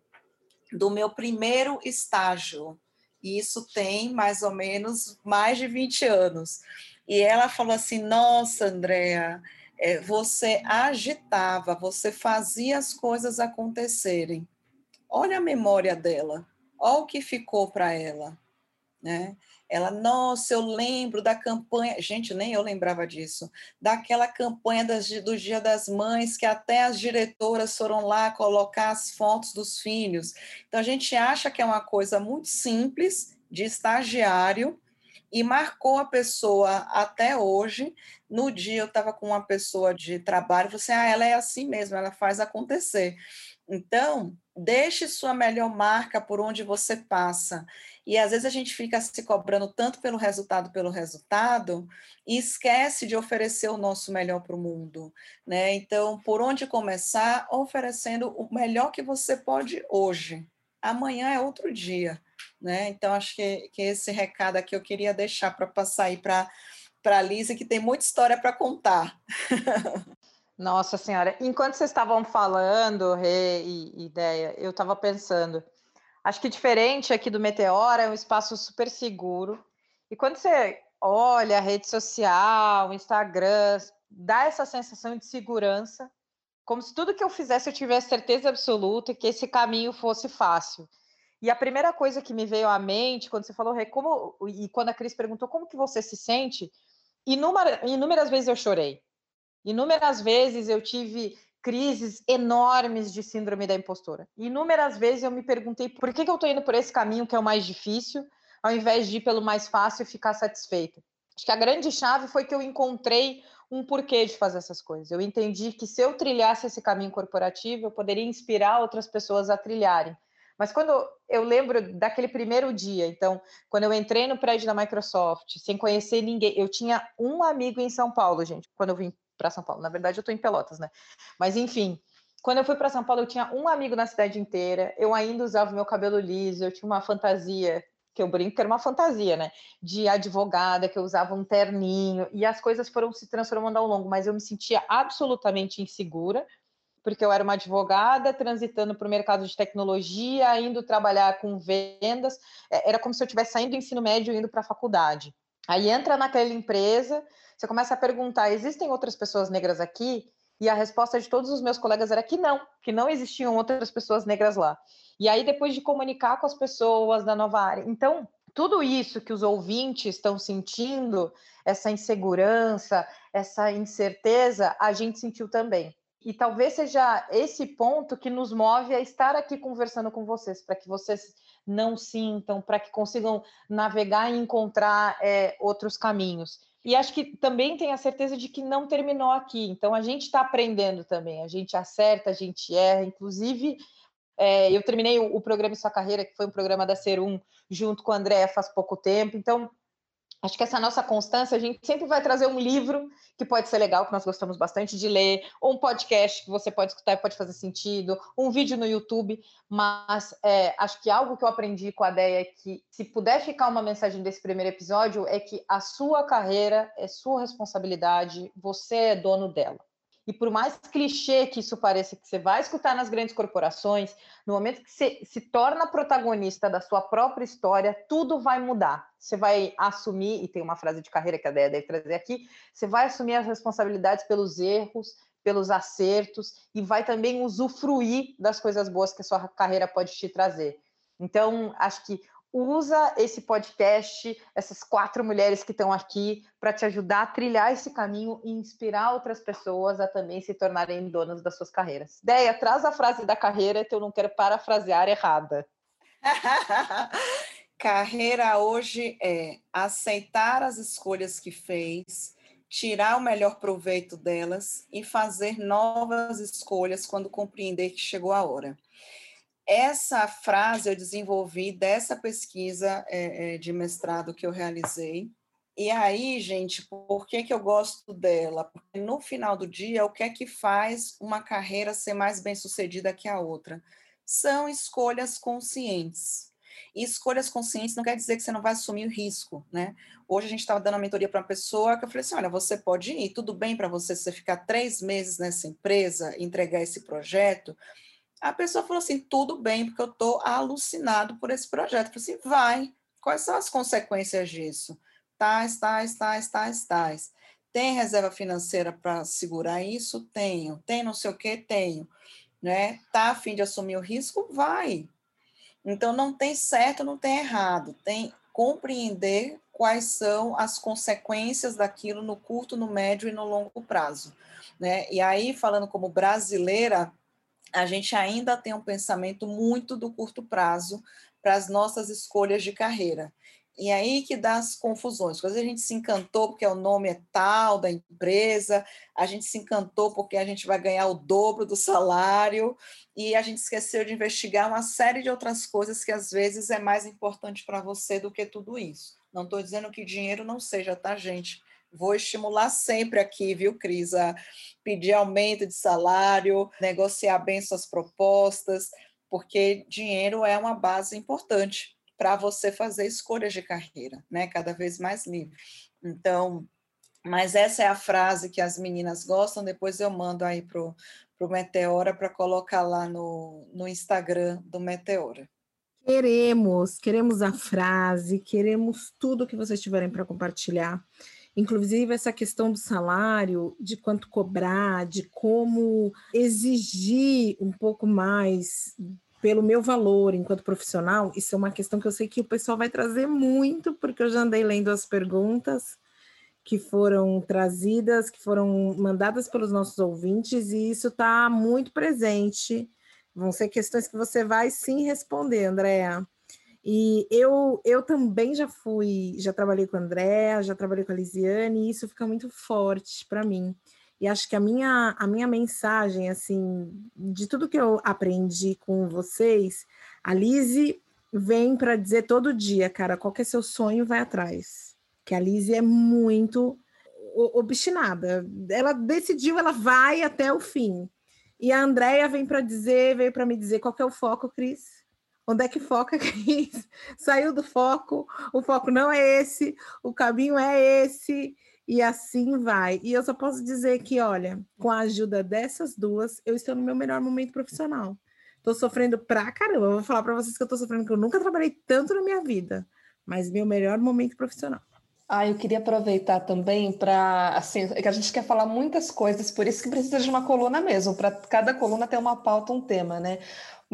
do meu primeiro estágio. E isso tem mais ou menos mais de 20 anos. E ela falou assim: Nossa, Andréa, é, você agitava, você fazia as coisas acontecerem. Olha a memória dela, olha o que ficou para ela. Né? Ela, nossa, eu lembro da campanha, gente, nem eu lembrava disso, daquela campanha das, do Dia das Mães, que até as diretoras foram lá colocar as fotos dos filhos. Então, a gente acha que é uma coisa muito simples, de estagiário, e marcou a pessoa até hoje. No dia eu estava com uma pessoa de trabalho, você, assim, ah, ela é assim mesmo, ela faz acontecer. Então, deixe sua melhor marca por onde você passa. E às vezes a gente fica se cobrando tanto pelo resultado, pelo resultado, e esquece de oferecer o nosso melhor para o mundo. Né? Então, por onde começar? Oferecendo o melhor que você pode hoje. Amanhã é outro dia. Né? Então, acho que, que esse recado aqui eu queria deixar para passar aí para a Lisa, que tem muita história para contar. [LAUGHS] Nossa Senhora, enquanto vocês estavam falando, Rê e Ideia, eu estava pensando, acho que diferente aqui do Meteora, é um espaço super seguro. E quando você olha a rede social, Instagram, dá essa sensação de segurança, como se tudo que eu fizesse eu tivesse certeza absoluta que esse caminho fosse fácil. E a primeira coisa que me veio à mente quando você falou, como, e quando a Cris perguntou como que você se sente, inúmeras, inúmeras vezes eu chorei Inúmeras vezes eu tive crises enormes de síndrome da impostora. Inúmeras vezes eu me perguntei por que, que eu estou indo por esse caminho que é o mais difícil, ao invés de ir pelo mais fácil e ficar satisfeita. Acho que a grande chave foi que eu encontrei um porquê de fazer essas coisas. Eu entendi que se eu trilhasse esse caminho corporativo, eu poderia inspirar outras pessoas a trilharem. Mas quando eu lembro daquele primeiro dia, então, quando eu entrei no prédio da Microsoft, sem conhecer ninguém, eu tinha um amigo em São Paulo, gente, quando eu vim para São Paulo. Na verdade, eu estou em Pelotas, né? Mas enfim, quando eu fui para São Paulo, eu tinha um amigo na cidade inteira. Eu ainda usava meu cabelo liso, eu tinha uma fantasia que eu brinco que era uma fantasia, né? De advogada, que eu usava um terninho, e as coisas foram se transformando ao longo, mas eu me sentia absolutamente insegura, porque eu era uma advogada transitando para o mercado de tecnologia, indo trabalhar com vendas, é, era como se eu estivesse saindo do ensino médio e indo para a faculdade. Aí entra naquela empresa, você começa a perguntar: existem outras pessoas negras aqui? E a resposta de todos os meus colegas era que não, que não existiam outras pessoas negras lá. E aí, depois de comunicar com as pessoas da nova área. Então, tudo isso que os ouvintes estão sentindo, essa insegurança, essa incerteza, a gente sentiu também. E talvez seja esse ponto que nos move a estar aqui conversando com vocês, para que vocês não sintam, para que consigam navegar e encontrar é, outros caminhos. E acho que também tem a certeza de que não terminou aqui. Então a gente está aprendendo também, a gente acerta, a gente erra. Inclusive, é, eu terminei o, o programa em Sua Carreira, que foi um programa da Serum, junto com a Andréa faz pouco tempo. Então, Acho que essa nossa constância, a gente sempre vai trazer um livro que pode ser legal, que nós gostamos bastante de ler, ou um podcast que você pode escutar e pode fazer sentido, um vídeo no YouTube, mas é, acho que algo que eu aprendi com a Deia é que, se puder ficar uma mensagem desse primeiro episódio, é que a sua carreira é sua responsabilidade, você é dono dela. E por mais clichê que isso pareça, que você vai escutar nas grandes corporações, no momento que você se torna protagonista da sua própria história, tudo vai mudar. Você vai assumir, e tem uma frase de carreira que a Déia deve trazer aqui, você vai assumir as responsabilidades pelos erros, pelos acertos, e vai também usufruir das coisas boas que a sua carreira pode te trazer. Então, acho que usa esse podcast, essas quatro mulheres que estão aqui, para te ajudar a trilhar esse caminho e inspirar outras pessoas a também se tornarem donas das suas carreiras. Deia, traz a frase da carreira que eu não quero parafrasear errada. [LAUGHS] Carreira hoje é aceitar as escolhas que fez, tirar o melhor proveito delas e fazer novas escolhas quando compreender que chegou a hora. Essa frase eu desenvolvi dessa pesquisa é, de mestrado que eu realizei. E aí, gente, por que, que eu gosto dela? Porque no final do dia, o que é que faz uma carreira ser mais bem sucedida que a outra? São escolhas conscientes. E escolhas conscientes não quer dizer que você não vai assumir o risco, né? Hoje a gente estava dando uma mentoria para uma pessoa que eu falei assim: olha, você pode ir, tudo bem para você, você ficar três meses nessa empresa, entregar esse projeto, a pessoa falou assim: tudo bem, porque eu estou alucinado por esse projeto. Eu falei assim: vai, quais são as consequências disso? Tais, tais, tais, tais, tais. Tem reserva financeira para segurar isso? Tenho. Tem não sei o que? Tenho. Né? Tá a fim de assumir o risco? Vai. Então não tem certo, não tem errado. Tem compreender quais são as consequências daquilo no curto, no médio e no longo prazo. Né? E aí, falando como brasileira, a gente ainda tem um pensamento muito do curto prazo para as nossas escolhas de carreira. E aí que dá as confusões. Às vezes a gente se encantou porque o nome é tal da empresa, a gente se encantou porque a gente vai ganhar o dobro do salário, e a gente esqueceu de investigar uma série de outras coisas que às vezes é mais importante para você do que tudo isso. Não estou dizendo que dinheiro não seja, tá, gente? Vou estimular sempre aqui, viu, Cris, a pedir aumento de salário, negociar bem suas propostas, porque dinheiro é uma base importante para você fazer escolhas de carreira, né? Cada vez mais livre. Então, mas essa é a frase que as meninas gostam, depois eu mando aí para o Meteora para colocar lá no, no Instagram do Meteora. Queremos, queremos a frase, queremos tudo que vocês tiverem para compartilhar. Inclusive, essa questão do salário, de quanto cobrar, de como exigir um pouco mais pelo meu valor enquanto profissional, isso é uma questão que eu sei que o pessoal vai trazer muito, porque eu já andei lendo as perguntas que foram trazidas, que foram mandadas pelos nossos ouvintes, e isso está muito presente. Vão ser questões que você vai sim responder, Andréa. E eu, eu também já fui, já trabalhei com a Andréa, já trabalhei com a Lisiane, e isso fica muito forte para mim. E acho que a minha, a minha mensagem, assim, de tudo que eu aprendi com vocês, a Lise vem para dizer todo dia, cara, qual que é seu sonho, vai atrás. Que a Lise é muito obstinada. Ela decidiu, ela vai até o fim. E a Andrea vem para dizer, veio para me dizer qual que é o foco, Cris. Onde é que foca, [LAUGHS] Cris? Saiu do foco, o foco não é esse, o caminho é esse e assim vai. E eu só posso dizer que, olha, com a ajuda dessas duas, eu estou no meu melhor momento profissional. Estou sofrendo pra caramba. Vou falar para vocês que eu estou sofrendo, que eu nunca trabalhei tanto na minha vida, mas meu melhor momento profissional. Ah, eu queria aproveitar também para, assim, que a gente quer falar muitas coisas, por isso que precisa de uma coluna mesmo, para cada coluna ter uma pauta, um tema, né?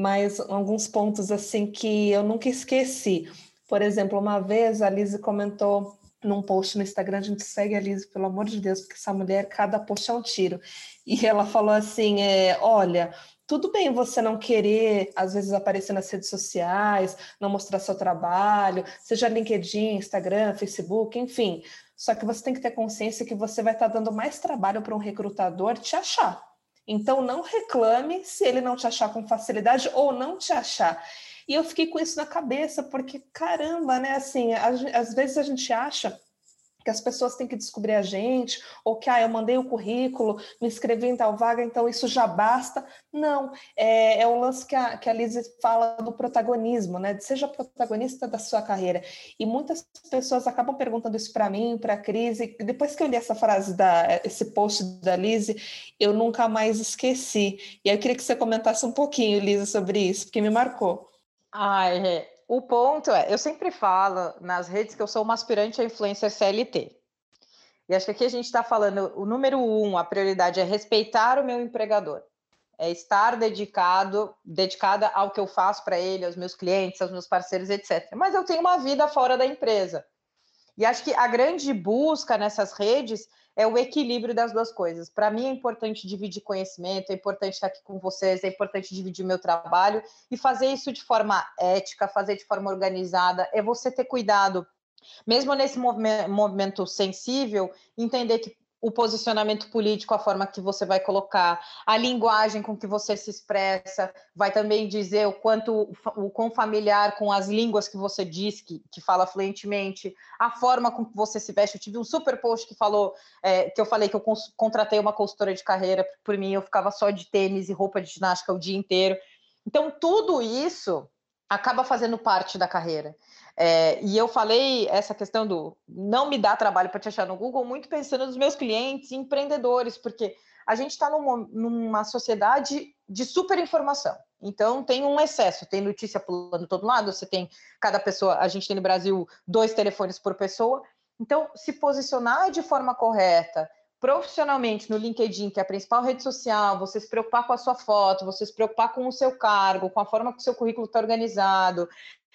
Mas alguns pontos, assim, que eu nunca esqueci. Por exemplo, uma vez a Lise comentou num post no Instagram, a gente segue a Liz, pelo amor de Deus, porque essa mulher, cada post é um tiro. E ela falou assim: é, olha, tudo bem você não querer, às vezes, aparecer nas redes sociais, não mostrar seu trabalho, seja LinkedIn, Instagram, Facebook, enfim. Só que você tem que ter consciência que você vai estar dando mais trabalho para um recrutador te achar. Então, não reclame se ele não te achar com facilidade ou não te achar. E eu fiquei com isso na cabeça, porque caramba, né? Assim, às vezes a gente acha que as pessoas têm que descobrir a gente, ou que ah, eu mandei o currículo, me inscrevi em tal vaga, então isso já basta. Não, é, é o lance que a, que a Liz fala do protagonismo, né? De seja protagonista da sua carreira. E muitas pessoas acabam perguntando isso para mim, para a Cris, e depois que eu li essa frase, da, esse post da Liz, eu nunca mais esqueci. E aí eu queria que você comentasse um pouquinho, Liz, sobre isso, porque me marcou. Ai, é. O ponto é, eu sempre falo nas redes que eu sou uma aspirante a influencer CLT. E acho que aqui a gente está falando, o número um, a prioridade é respeitar o meu empregador. É estar dedicado, dedicada ao que eu faço para ele, aos meus clientes, aos meus parceiros, etc. Mas eu tenho uma vida fora da empresa. E acho que a grande busca nessas redes é o equilíbrio das duas coisas. Para mim é importante dividir conhecimento, é importante estar aqui com vocês, é importante dividir meu trabalho e fazer isso de forma ética, fazer de forma organizada, é você ter cuidado mesmo nesse movimento sensível, entender que o posicionamento político, a forma que você vai colocar, a linguagem com que você se expressa, vai também dizer o quanto o quão familiar com as línguas que você diz que, que fala fluentemente, a forma com que você se veste. Eu tive um super post que falou é, que eu falei que eu contratei uma consultora de carreira, por mim eu ficava só de tênis e roupa de ginástica o dia inteiro. Então, tudo isso acaba fazendo parte da carreira. É, e eu falei essa questão do não me dá trabalho para te achar no Google, muito pensando nos meus clientes empreendedores, porque a gente está numa, numa sociedade de super informação. Então tem um excesso, tem notícia pulando todo lado, você tem cada pessoa, a gente tem no Brasil dois telefones por pessoa. Então, se posicionar de forma correta, profissionalmente no LinkedIn, que é a principal rede social, você se preocupar com a sua foto, você se preocupar com o seu cargo, com a forma que o seu currículo está organizado,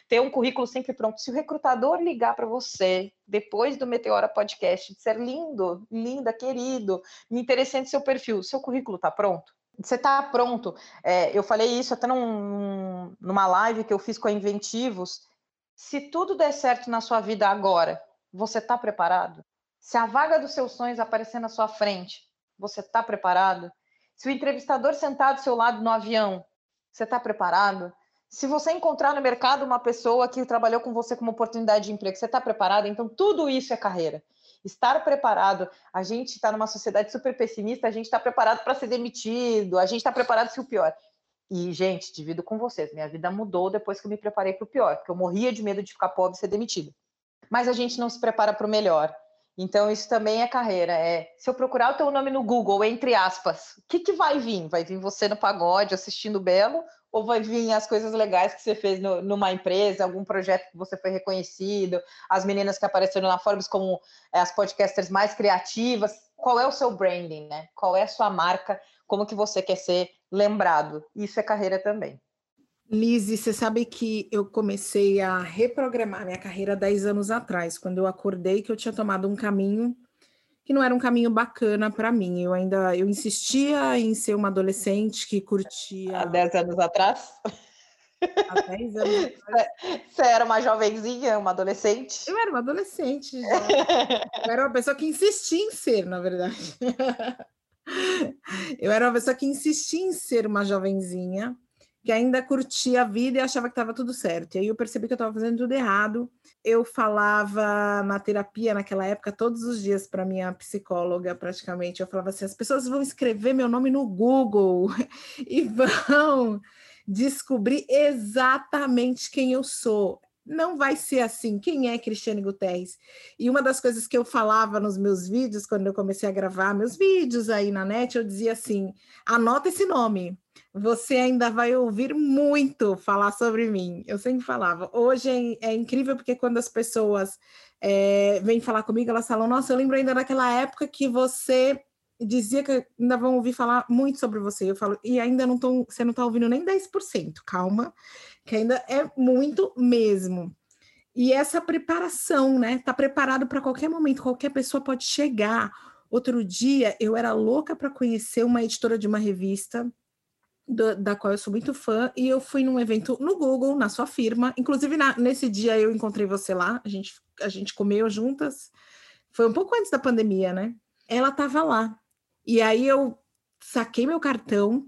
ter um currículo sempre pronto. Se o recrutador ligar para você depois do Meteora Podcast, disser lindo, linda, querido, me interessante em seu perfil, seu currículo está pronto? Você está pronto? É, eu falei isso até num, numa live que eu fiz com a Inventivos. Se tudo der certo na sua vida agora, você está preparado? Se a vaga dos seus sonhos aparecer na sua frente, você está preparado? Se o entrevistador sentar do seu lado no avião, você está preparado? Se você encontrar no mercado uma pessoa que trabalhou com você como oportunidade de emprego, você está preparado? Então, tudo isso é carreira. Estar preparado. A gente está numa sociedade super pessimista, a gente está preparado para ser demitido, a gente está preparado se o pior. E, gente, divido com vocês, minha vida mudou depois que eu me preparei para o pior, porque eu morria de medo de ficar pobre e ser demitido. Mas a gente não se prepara para o melhor. Então, isso também é carreira. É, se eu procurar o teu nome no Google, entre aspas, o que, que vai vir? Vai vir você no pagode assistindo Belo? Ou vai vir as coisas legais que você fez no, numa empresa, algum projeto que você foi reconhecido, as meninas que apareceram na Forbes como é, as podcasters mais criativas? Qual é o seu branding, né? Qual é a sua marca? Como que você quer ser lembrado? Isso é carreira também. Lise, você sabe que eu comecei a reprogramar minha carreira 10 anos atrás, quando eu acordei que eu tinha tomado um caminho que não era um caminho bacana para mim. Eu ainda eu insistia em ser uma adolescente que curtia. Há 10 anos atrás? Há 10 anos [LAUGHS] atrás. Você era uma jovenzinha, uma adolescente? Eu era uma adolescente. Já. Eu era uma pessoa que insistia em ser, na verdade. [LAUGHS] Eu era uma pessoa que insistia em ser uma jovenzinha que ainda curtia a vida e achava que estava tudo certo. E aí eu percebi que eu estava fazendo tudo errado. Eu falava na terapia naquela época todos os dias para minha psicóloga, praticamente. Eu falava assim: as pessoas vão escrever meu nome no Google [LAUGHS] e vão descobrir exatamente quem eu sou. Não vai ser assim. Quem é Cristiane Guterres? E uma das coisas que eu falava nos meus vídeos, quando eu comecei a gravar meus vídeos aí na net, eu dizia assim: anota esse nome você ainda vai ouvir muito falar sobre mim. Eu sempre falava. Hoje é, é incrível porque quando as pessoas é, vêm falar comigo, elas falam: Nossa, eu lembro ainda daquela época que você dizia que ainda vão ouvir falar muito sobre você. Eu falo, e ainda não estão, você não está ouvindo nem 10%, calma, que ainda é muito mesmo. E essa preparação, né? Tá preparado para qualquer momento, qualquer pessoa pode chegar. Outro dia eu era louca para conhecer uma editora de uma revista do, da qual eu sou muito fã, e eu fui num evento no Google, na sua firma. Inclusive, na, nesse dia eu encontrei você lá, a gente, a gente comeu juntas. Foi um pouco antes da pandemia, né? Ela estava lá. E aí eu saquei meu cartão,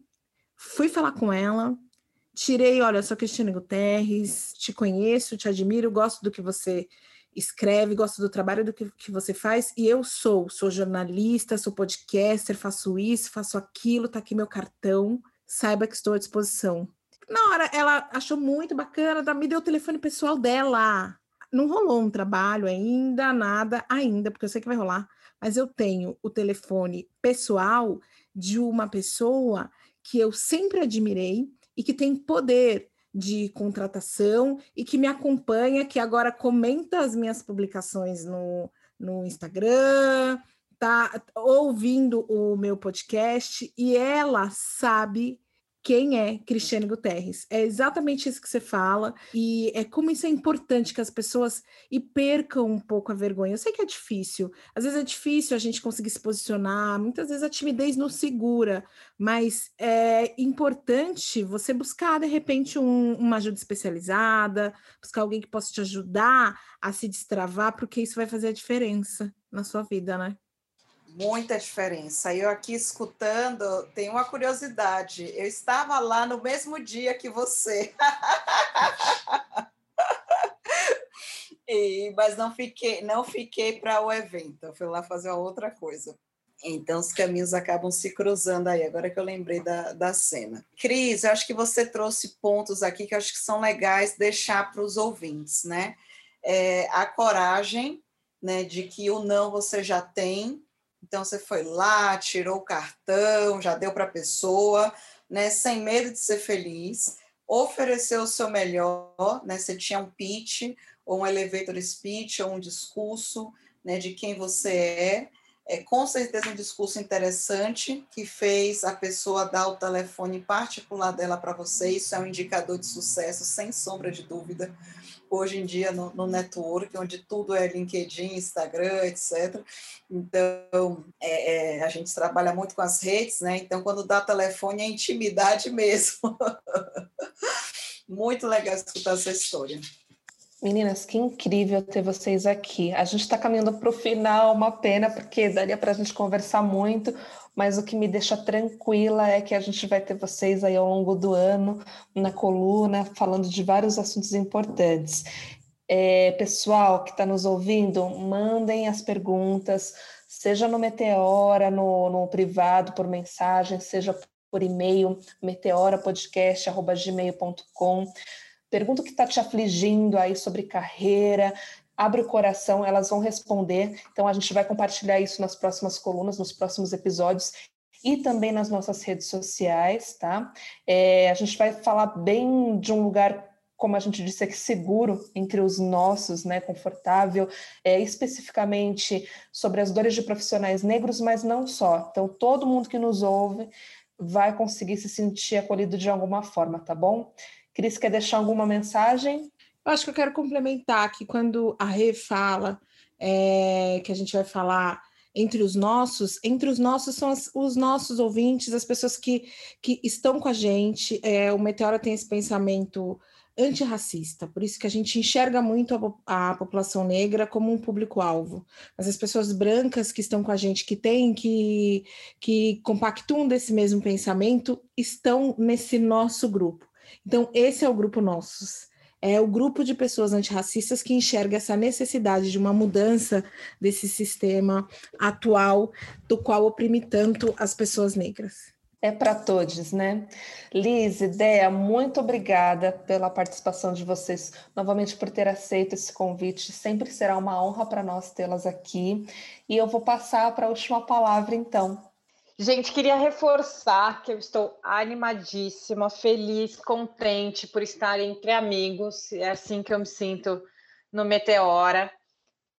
fui falar com ela, tirei, olha, sou Cristina Guterres, te conheço, te admiro, gosto do que você escreve, gosto do trabalho do que, que você faz, e eu sou, sou jornalista, sou podcaster, faço isso, faço aquilo, tá aqui meu cartão saiba que estou à disposição. Na hora, ela achou muito bacana, me deu o telefone pessoal dela. Não rolou um trabalho ainda, nada ainda, porque eu sei que vai rolar, mas eu tenho o telefone pessoal de uma pessoa que eu sempre admirei e que tem poder de contratação e que me acompanha, que agora comenta as minhas publicações no, no Instagram, tá ouvindo o meu podcast e ela sabe quem é Cristiane Guterres. É exatamente isso que você fala, e é como isso é importante que as pessoas e percam um pouco a vergonha. Eu sei que é difícil, às vezes é difícil a gente conseguir se posicionar, muitas vezes a timidez nos segura, mas é importante você buscar, de repente, um, uma ajuda especializada, buscar alguém que possa te ajudar a se destravar, porque isso vai fazer a diferença na sua vida, né? Muita diferença. Eu aqui escutando, tem uma curiosidade. Eu estava lá no mesmo dia que você. [LAUGHS] e, mas não fiquei, não fiquei para o evento. Eu fui lá fazer outra coisa. Então, os caminhos acabam se cruzando aí, agora que eu lembrei da, da cena. Cris, eu acho que você trouxe pontos aqui que eu acho que são legais deixar para os ouvintes, né? É, a coragem né, de que o não você já tem, então você foi lá, tirou o cartão, já deu para a pessoa, né, sem medo de ser feliz, ofereceu o seu melhor, né, você tinha um pitch, ou um elevator speech, ou um discurso, né, de quem você é, é com certeza um discurso interessante que fez a pessoa dar o telefone particular dela para você, isso é um indicador de sucesso, sem sombra de dúvida, hoje em dia no, no network, onde tudo é LinkedIn, Instagram, etc. Então, é, é, a gente trabalha muito com as redes, né? Então, quando dá telefone, é intimidade [LAUGHS] mesmo. muito legal escutar essa história. Meninas, que incrível ter vocês aqui. A gente está caminhando para o final, uma pena, porque daria para a gente conversar muito, mas o que me deixa tranquila é que a gente vai ter vocês aí ao longo do ano na coluna, falando de vários assuntos importantes. É, pessoal que está nos ouvindo, mandem as perguntas, seja no Meteora, no, no privado, por mensagem, seja por e-mail, meteorapodcast.gmail.com. Pergunta o que está te afligindo aí sobre carreira, abre o coração, elas vão responder. Então a gente vai compartilhar isso nas próximas colunas, nos próximos episódios e também nas nossas redes sociais, tá? É, a gente vai falar bem de um lugar como a gente disse aqui, seguro entre os nossos, né, confortável, é, especificamente sobre as dores de profissionais negros, mas não só. Então, todo mundo que nos ouve vai conseguir se sentir acolhido de alguma forma, tá bom? Cris, quer deixar alguma mensagem? Eu acho que eu quero complementar que quando a Rê fala é, que a gente vai falar entre os nossos, entre os nossos são as, os nossos ouvintes, as pessoas que, que estão com a gente. É, o Meteora tem esse pensamento antirracista, por isso que a gente enxerga muito a, a população negra como um público-alvo. Mas as pessoas brancas que estão com a gente, que têm, que, que compactuam desse mesmo pensamento, estão nesse nosso grupo. Então, esse é o grupo Nossos. É o grupo de pessoas antirracistas que enxerga essa necessidade de uma mudança desse sistema atual, do qual oprime tanto as pessoas negras. É para todos, né? Liz, Dea, muito obrigada pela participação de vocês, novamente por ter aceito esse convite. Sempre será uma honra para nós tê-las aqui. E eu vou passar para a última palavra, então. Gente, queria reforçar que eu estou animadíssima, feliz, contente por estar entre amigos. É assim que eu me sinto no Meteora.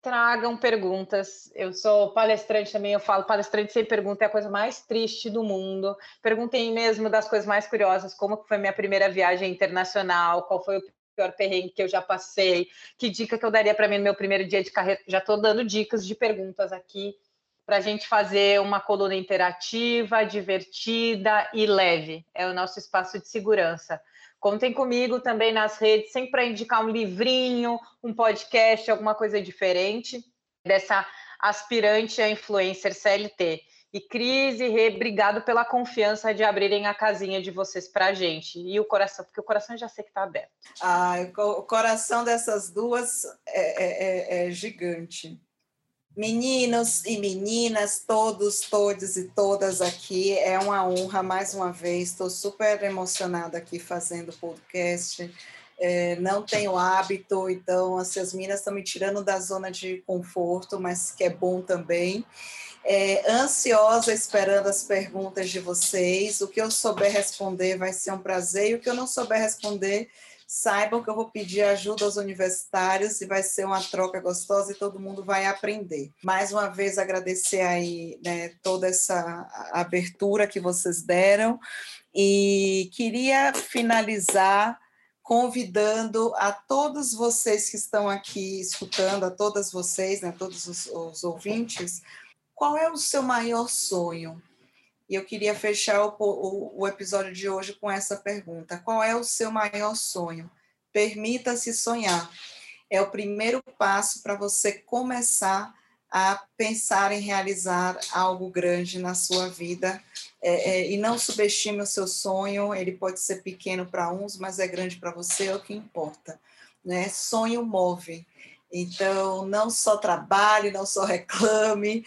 Tragam perguntas. Eu sou palestrante também, eu falo palestrante sem pergunta é a coisa mais triste do mundo. Perguntem mesmo das coisas mais curiosas, como foi minha primeira viagem internacional, qual foi o pior perrengue que eu já passei, que dica que eu daria para mim no meu primeiro dia de carreira. Já estou dando dicas de perguntas aqui para a gente fazer uma coluna interativa, divertida e leve. É o nosso espaço de segurança. Contem comigo também nas redes, sempre para indicar um livrinho, um podcast, alguma coisa diferente dessa aspirante a influencer CLT. E Cris e Rê, obrigado pela confiança de abrirem a casinha de vocês para a gente. E o coração, porque o coração já sei que está aberto. Ah, o coração dessas duas é, é, é, é gigante. Meninos e meninas, todos, todos e todas aqui, é uma honra mais uma vez. Estou super emocionada aqui fazendo podcast. É, não tenho hábito, então assim, as meninas estão me tirando da zona de conforto, mas que é bom também. É, ansiosa esperando as perguntas de vocês. O que eu souber responder vai ser um prazer, e o que eu não souber responder saibam que eu vou pedir ajuda aos universitários e vai ser uma troca gostosa e todo mundo vai aprender. Mais uma vez agradecer aí né, toda essa abertura que vocês deram e queria finalizar convidando a todos vocês que estão aqui escutando, a todas vocês, né, todos os, os ouvintes, qual é o seu maior sonho? E eu queria fechar o, o, o, episódio de hoje com essa pergunta: qual é o seu maior sonho? Permita-se sonhar. É o primeiro passo para você começar a pensar em realizar algo grande na sua vida. É, é, e não subestime o seu sonho, ele pode ser pequeno para uns, mas é grande para você, é o que importa. Né? Sonho move. Então, não só trabalhe, não só reclame,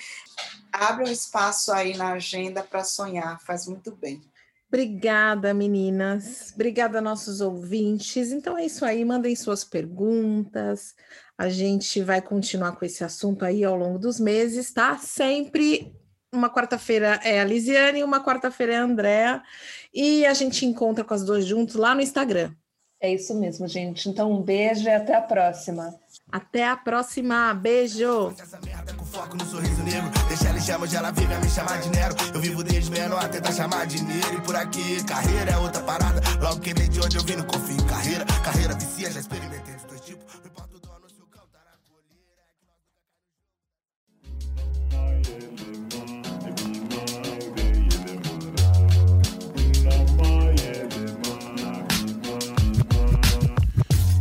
abre um espaço aí na agenda para sonhar, faz muito bem. Obrigada, meninas. Obrigada, nossos ouvintes. Então é isso aí, mandem suas perguntas. A gente vai continuar com esse assunto aí ao longo dos meses, tá? Sempre uma quarta-feira é a Lisiane e uma quarta-feira é a Andrea. E a gente encontra com as duas juntos lá no Instagram. É isso mesmo, gente. Então, um beijo e até a próxima. Até a próxima. Beijo. Foco no sorriso negro. Deixa ela chama onde ela vive a me chamar de Nero. Eu vivo desde menor, tentar chamar dinheiro. E por aqui, carreira é outra parada. Logo que vem de onde eu vim, não confio em carreira. Carreira vicia, já experimentei os dois tipos.